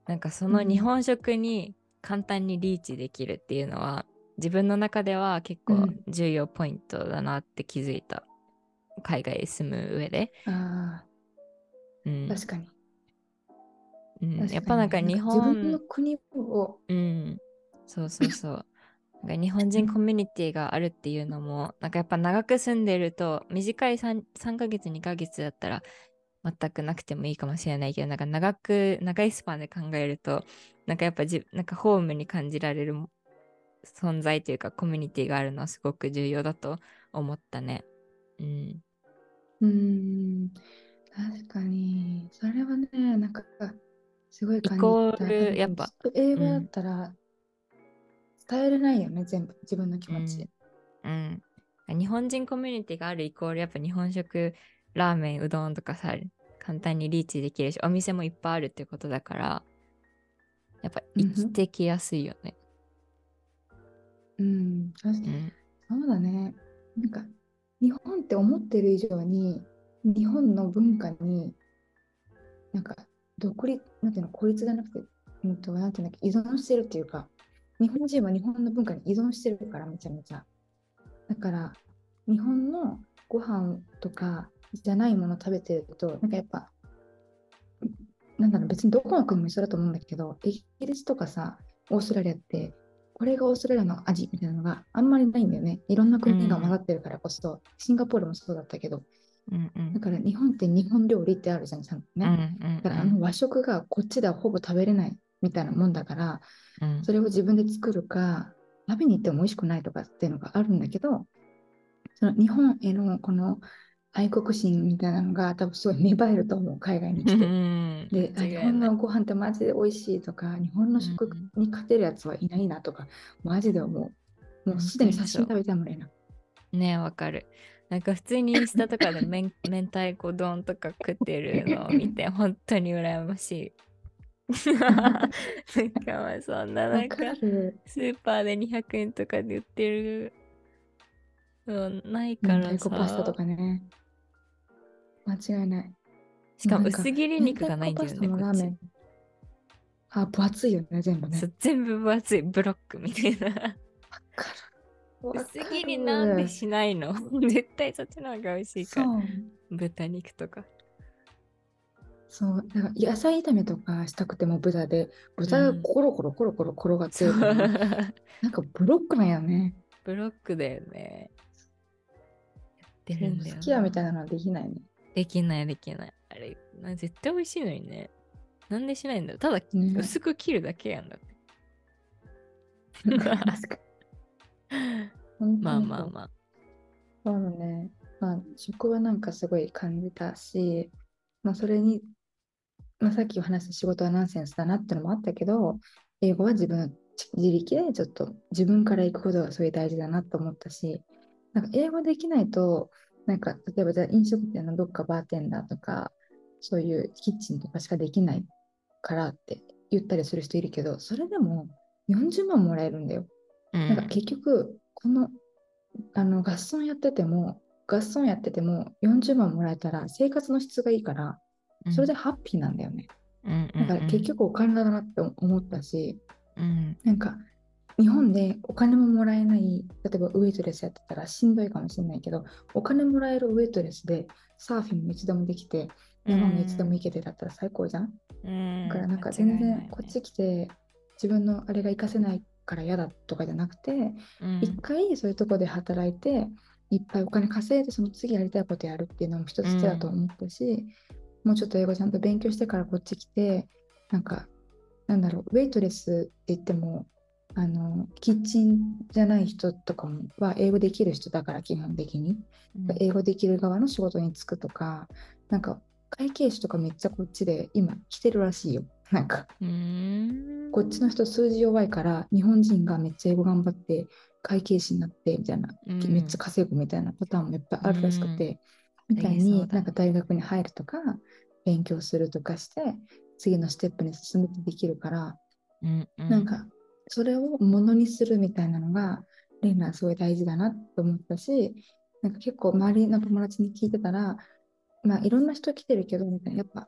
なんかそのうん。日本食に簡単にリーチできるっていうのは、自分の中では結構うん。重要ポイントだなって気づいた、海外へ住む上で、あうん。あ、確かに。うん。やっぱなんか日自分本の国を、うん、そうそうそう。なんか日本人コミュニティがあるっていうのも、なんかやっぱ長く住んでると、短い 3, 3ヶ月、2ヶ月だったら全くなくてもいいかもしれないけど、なんか長く、長いスパンで考えると、なんかやっぱじなんかホームに感じられる存在というかコミュニティがあるのはすごく重要だと思ったね。うん。うーん、確かに。それはね、なんか、すごい感じた。イコールやっぱ英語だったら、伝えれないよね、全部、自分の気持ち。うん。日本人コミュニティがあるイコールやっぱ日本食、ラーメン、うどんとかさ、簡単にリーチできるし、お店もいっぱいあるってことだから、やっぱ生きてきやすいよね。うん、確かにうん。そうだね。なんか、日本って思ってる以上に、日本の文化に、なんか、独立、なんていうの、孤立じゃなくて、うんと、なんていうんだっけ、依存してるっていうか、日本人は日本の文化に依存してるから、めちゃめちゃ。だから、日本のご飯とかじゃないもの食べてると、なんかやっぱ、なんだろう、別にどこの国も一緒だと思うんだけど、イギリスとかさ、オーストラリアって、これがオーストラリアの味みたいなのがあんまりないんだよね。いろんな国が混ざってるからこそ、シンガポールもそうだったけど、うんうんだから日本って日本料理ってあるじゃん、ちゃんとうんね。うんだからあの和食がこっちではほぼ食べれないみたいなもんだから、うんそれを自分で作るか、食べに行っても美味しくないとかっていうのがあるんだけど、その日本へのこの愛国心みたいなのが多分すごい芽生えると思う、海外に来て。うんで、あ日本のご飯ってマジで美味しいとか、日本の食に勝てるやつはいないなとか、マジで思う。もうすでに刺身食べたいもんねな。ねえわかる。なんか普通にインスタとかでめん 明太子丼とか食ってるのを見て本当に羨ましい。なんかまあそんななんか。スーパーで200円とかで売ってるのないか明ら太子パスタとさ。かね。間違いない。しかも薄切り肉がないんだよね。あ、分厚いよね、全部ね全部分厚いブロックみたいな。薄る切りなんでしないの？絶対そっちの方が美味しいから。豚肉とか。そう。だから野菜炒めとかしたくても豚で、豚がうんコロコロコロコロ転がってるから、なんかブロックなんやね。ブロックだよね。やってるんだよ好きやみたいな。なのはできないね。できないできない。あれ、な絶対美味しいのにね。なんでしないんだろうただ、ね薄く切るだけやんだって。まあまあまあ。そうだね。まあ、食はなんかすごい感じたし、まあ、それに、まあ、さっき話した仕事はナンセンスだなってのもあったけど、英語は自分の自力でちょっと自分から行くことがすごい大事だなと思ったし、なんか英語できないと、なんか例えばじゃあ飲食店のどっかバーテンダーとか、そういうキッチンとかしかできないからって言ったりする人いるけど、それでも40万もらえるんだよ。うんなんか結局、このあの合奏やってても、合奏やってても40万もらえたら生活の質がいいから、それで、ハッピーなんだよね。うんだから結、局お金だなって思ったし、うん。なんか日本でお金ももらえない、例えばウェイトレスやってたらしんどいかもしれないけど、お金もらえるウェイトレスでサーフィンも一度もできて、山も一度も行けてだったら最高じゃん。うん、だからなんか全然こっち来て自分のあれが活かせないから嫌だとかじゃなくて、うん。一回そういうとこで働いていっぱいお金稼いでその次やりたいことやるっていうのも一つ手だと思ったし、もうちょっと英語ちゃんと勉強してからこっち来てなんかなんだろうウェイトレスって言ってもあのキッチンじゃない人とかもは英語できる人だから基本的に、英語できる側の仕事に就くとかなんか会計士とかめっちゃこっちで今来てるらしいよ。なんか。うん。こっちの人数字弱いから日本人がめっちゃ英語頑張って会計士になってみたいな、うん。めっちゃ稼ぐみたいなパターンもいっぱいあるらしくて、みたいになんか大学に入るとか勉強するとかして次のステップに進めてできるから、うんうん。なんかそれをものにするみたいなのがレイナはすごい大事だなと思ったしなんか結構周りの友達に聞いてたらまあいろんな人来てるけどみたいなやっぱ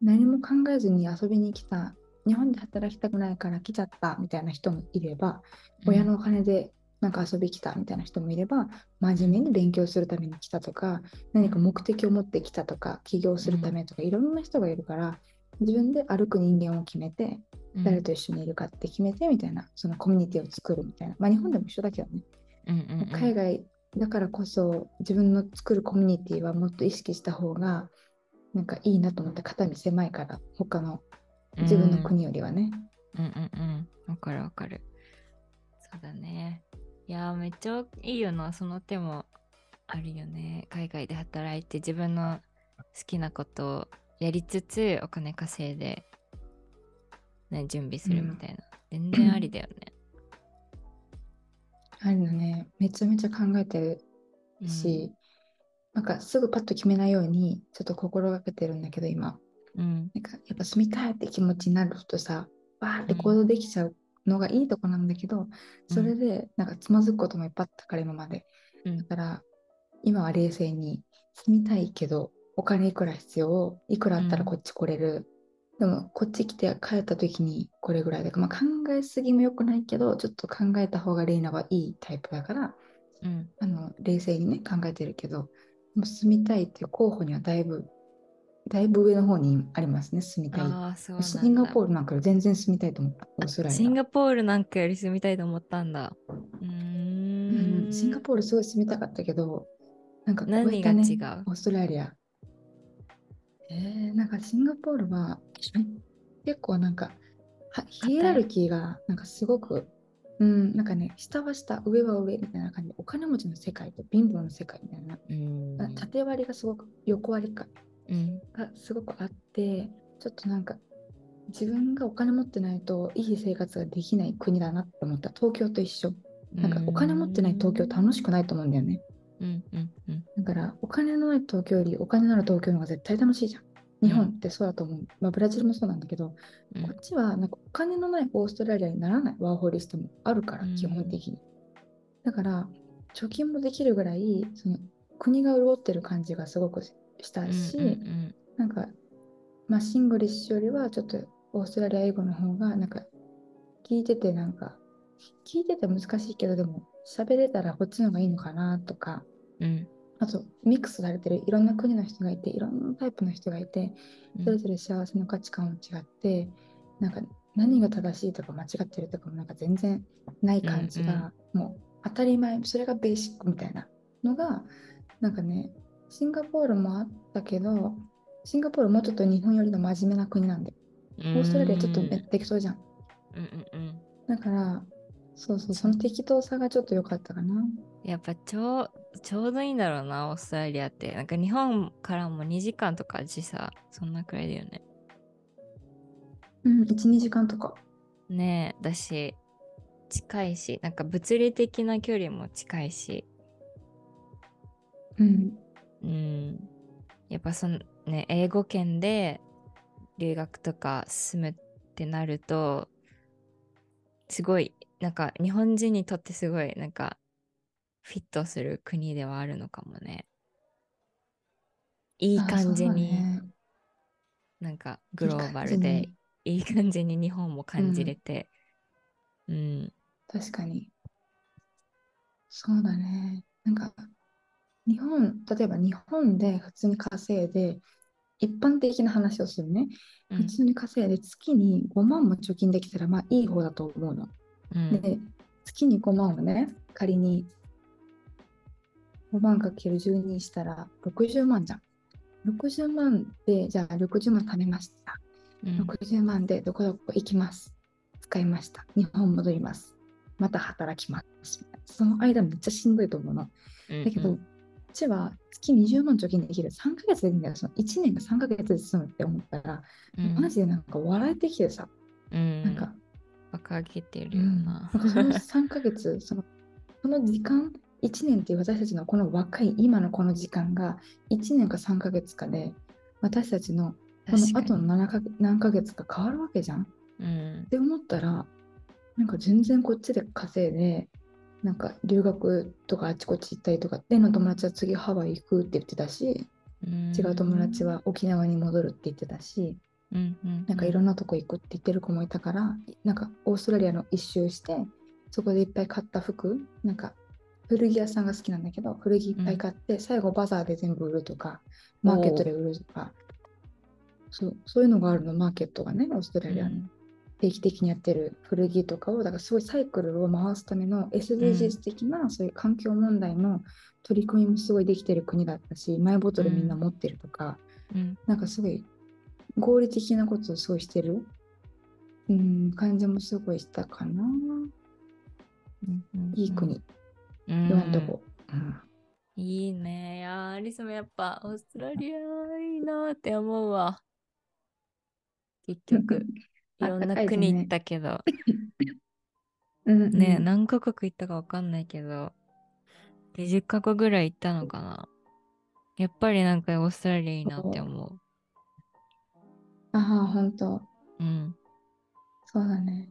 何も考えずに遊びに来た日本で働きたくないから来ちゃったみたいな人もいれば親のお金でなんか遊び来たみたいな人もいれば真面目に勉強するために来たとか何か目的を持ってきたとか起業するためとかいろんな人がいるから自分で歩く人間を決めてうん。誰と一緒にいるかって決めてみたいなそのコミュニティを作るみたいな。まあ日本でも一緒だけどね。うんうんうん。海外だからこそ自分の作るコミュニティはもっと意識した方がなんかいいなと思って肩身狭いから他の自分の国よりはね。うんうんうん。わかるわかる。そうだね。いやー、めっちゃいいよな。その手もあるよね。海外で働いて自分の好きなことをやりつつお金稼いで、ね、準備するみたいな。全然ありだよね。あるのね、めちゃめちゃ考えてるし、なんかすぐパッと決めないようにちょっと心がけてるんだけど今うん。なんかやっぱ住みたいって気持ちになるとさバーって行動できちゃうのがいいとこなんだけど、それでなんかつまずくこともいっぱいあったから今まで。うん。だから今は冷静に住みたいけどお金いくら必要？いくらあったらこっち来れる、でもこっち来て帰った時にこれぐらいだから、まあ、考えすぎも良くないけどちょっと考えた方がレイナはいいタイプだからうん。あの冷静にね考えてるけどもう住みたいっていう候補にはだいぶだいぶ上の方にありますね住みたい。ああ、そう。シンガポールなんかより全然住みたいと思ったオーストラリアシンガポールなんかより住みたいと思ったんだ。うん。ん。シンガポールすごい住みたかったけどなんかこういったね何が違う？オーストラリア。えー、なんかシンガポールは結構なんかはヒエラルキーがなんかすごくうんなんかね下は下上は上みたいな感じ。でお金持ちの世界と貧乏の世界みたいな。うん。縦割りがすごく横割りか。うん。がすごくあってちょっとなんか自分がお金持ってないといい生活ができない国だなって思った。東京と一緒。なんかお金持ってない東京楽しくないと思うんだよね。うんうんうん。だからお金のない東京よりお金のある東京の方が絶対楽しいじゃん。日本ってそうだと思う、まあ、ブラジルもそうなんだけど、うん。こっちはなんかお金のないオーストラリアにならないワーホリストもあるからうん。基本的に、だから貯金もできるぐらいその国が潤ってる感じがすごくしたし、うんうんなんか、まあ、シングリッシュよりはちょっとオーストラリア英語の方がなんか聞いててなんか聞いてて難しいけどでも喋れたらこっちの方がいいのかなとかうん。うんあとミックスされてるいろんな国の人がいていろんなタイプの人がいてうん。それぞれ幸せの価値観も違ってなんか何が正しいとか間違ってるとかもなんか全然ない感じが、もう当たり前それがベーシックみたいなのがなんかねシンガポールもあったけどシンガポールもうちょっと日本よりの真面目な国なんでオーストラリアちょっとめ適当じゃん。うんうんうん。だからそうそうその適当さがちょっと良かったかな。やっぱちょうちょうどいいんだろうな、オーストラリアって。なんか日本からも2時間とか時差、そんなくらいだよね。うん12時間とか。ねえ、だし、近いし、なんか物理的な距離も近いし、うんうん。やっぱそのね、英語圏で留学とか住むってなると、すごい、なんか日本人にとってすごい、なんかフィットする国ではあるのかもね。いいあ感じに、ねなんかグローバルでにいい感じに日本も感じれて、うん、確かに。そうだね。なんか、日本、例えば日本で普通に稼いで、一般的な話をするね。うん普通に稼いで月に5万も貯金できたら、まあいい方だと思うの。うんで、月に5万をね、仮に5万かける12にしたら60万じゃん。60万で、じゃあ60万貯めました。うん60万でどこどこ行きます。使いました。日本戻ります。また働きます。その間めっちゃしんどいと思うの。うんだけど、うちは月20万貯金できる。3ヶ月でいいんだよ。その1年が3ヶ月で済むって思ったら、うんマジでなんか笑えてきてさ、うん、なんか、馬鹿げてるようん、な。なんかその3ヶ月、そのその時間、1年っていう私たちのこの若い今のこの時間が1年か3ヶ月かで、私たちのこの後の7か何ヶ月か変わるわけじゃん。うんって思ったらなんか全然こっちで稼いでなんか留学とかあちこち行ったりとかでの友達は次ハワイ行くって言ってたしうん違う友達は沖縄に戻るって言ってたしうんうんなんかいろんなとこ行くって言ってる子もいたからなんかオーストラリアの一周してそこでいっぱい買った服なんか古着屋さんが好きなんだけど古着いっぱい買って最後バザーで全部売るとかマーケットで売るとかそうそういうのがあるのマーケットがねオーストラリアの。定期的にやってる古着とかをだからすごいサイクルを回すための SDGs 的なそういう環境問題の取り組みもすごいできてる国だったしマイボトルみんな持ってるとか、うんなんかすごい合理的なことをすごいしてる、うん、感じもすごいしたかな。うんうんいい国、うん言わんとこ。うんいいね。いやーアリスもやっぱオーストラリアいいなーって思うわ。結局、いろんな国行ったけど、うんうんね、何カ国行ったかわかんないけど、20カ国ぐらい行ったのかな。やっぱりなんかオーストラリアいいなって思う。ああ、本当。うん。そうだね。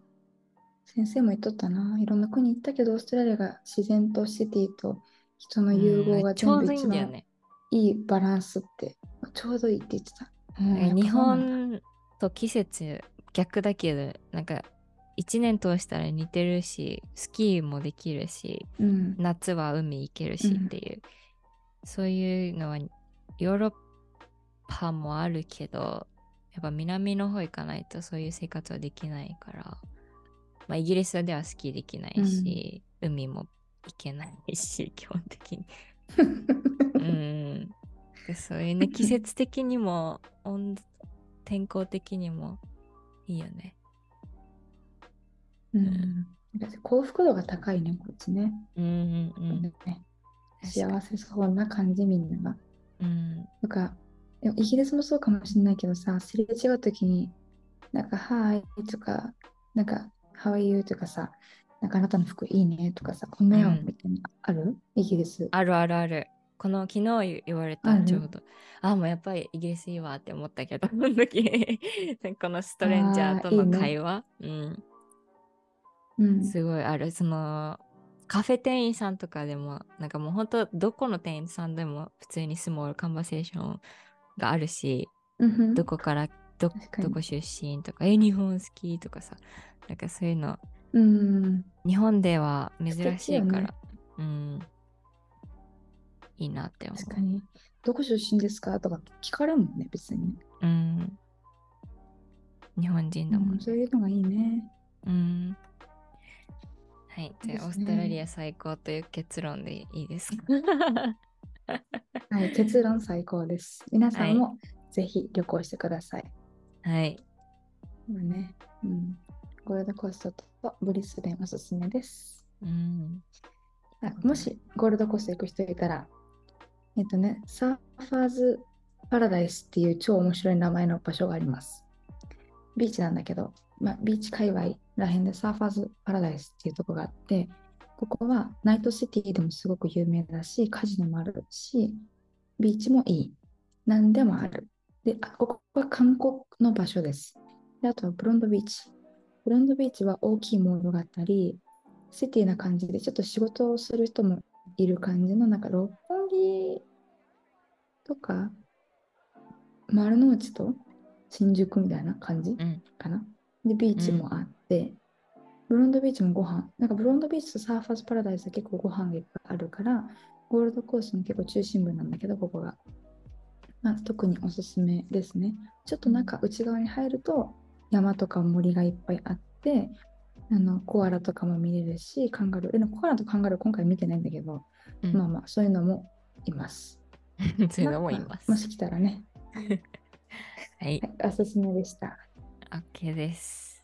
先生も言っとったな。いろんな国行ったけど、オーストラリアが自然とシティと人の融合が全部一番いいバランスって、ちょうどいいって言ってた。うんえ日本と季節逆だけど、なんか1年通したら似てるし、スキーもできるし、うん。夏は海行けるしっていう、そういうのはヨーロッパもあるけど、やっぱ南の方行かないとそういう生活はできないから、まあ、イギリスではスキーできないし、海も行けないし、基本的に。うん。でそういうね、季節的にも、温天候的にもいいよね。うん。幸福度が高いね、こっちね。うんうんうん。ね幸せそうな感じ、みんなが。うん。なんか、でもイギリスもそうかもしれないけどさ、すれ違うときに、なんか、はいとか、なんか、How are you? とかさ、なんかあなたの服いいねとかさ、こんなようんみたいな、ある？イギリス。あるあるある。この昨日言言われたちょうど。あ、もうやっぱりイギリスいいわって思ったけど、その時 このストレンジャーとの会話、うん、うん。すごいある。そのカフェ店員さんとかでも、なんかもう本当どこの店員さんでも普通にスモールカンバセーションがあるし、どこからどどこ出身とか、え、日本好きとかさ、なんかそういうの、うん。日本では珍しいから、うん、いいなって思う。確かに。どこ出身ですか？とか聞かれるもんね、別にね。うん。日本人うだもんね。ん、そういうのがいいね。うん。はい。じゃあ、オーストラリア最高という結論でいいですか？はい、結論最高です。皆さんもぜひ旅行してください。はい。今ね、うん、ゴールドコーストとブリスベンおすすめです。うん。あもしゴールドコースト行く人いたら、えっとね、サーファーズパラダイスっていう超面白い名前の場所があります。ビーチなんだけど、まあ、ビーチ界隈らへんでサーファーズパラダイスっていうとこがあって、ここはナイトシティでもすごく有名だし、カジノもあるし、ビーチもいい。何でもある。で、あここは韓国の場所です。で、あとはブロンドビーチ。ブロンドビーチは大きいモールがあったり、シティな感じで、ちょっと仕事をする人もいる感じの、なんか六本木とか、丸の内と新宿みたいな感じうん。かな。で、ビーチもあって、ブロンドビーチもご飯。なんかブロンドビーチとサーファーズパラダイスは結構ご飯があるから、ゴールドコーストの結構中心部なんだけど、ここが。まあ、特におすすめですね。ちょっと中、内側に入ると、山とか森がいっぱいあって、あのコアラとかも見れるし、カンガルー。でもコアラとカンガルー今回見てないんだけど、うんまあまあ、そういうのもいます。そういうのもいます。もし来たらね、はい。はい、おすすめでした。OK です。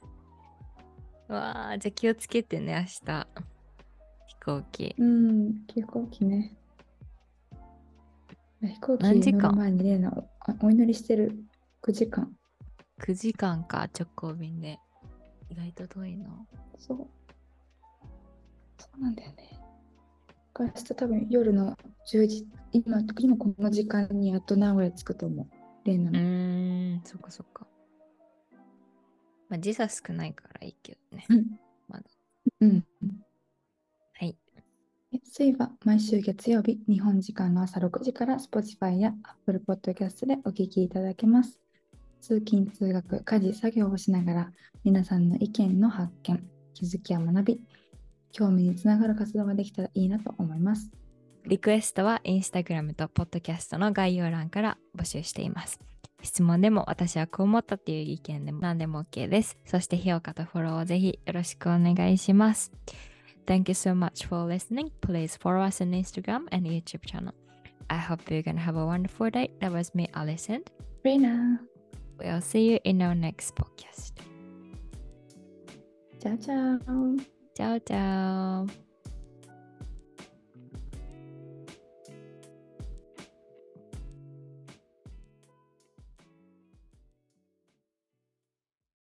わあ、じゃあ気をつけてね、明日。飛行機。うん、飛行機ね。飛行機何時間？乗る前にレーナおあお祈りしてる9時間。9時間か、直行便で。意外と遠いの。そう。そうなんだよね。明日多分夜の10時、今、今この時間にやっと名古屋着くと思う。レーナうの。ーん、そっかそっか。まあ、時差少ないからいいけどね。うん。まだうん。はい。水は毎週月曜日、日本時間の朝6時から Spotify や Apple Podcast でお聞きいただけます。通勤・通学、家事・作業をしながら皆さんの意見の発見、気づきや学び、興味につながる活動ができたらいいなと思います。リクエストは Instagram と Podcast の概要欄から募集しています。質問でも私はこう思ったっていう意見でも何でも OK です。そして評価とフォローをぜひよろしくお願いします。Thank you so much for listening. Please follow us on Instagram and YouTube channel. I hope you're gonna have a wonderful day. That was me, Alison. レイナ We'll see you in our next podcast. じゃ娇娇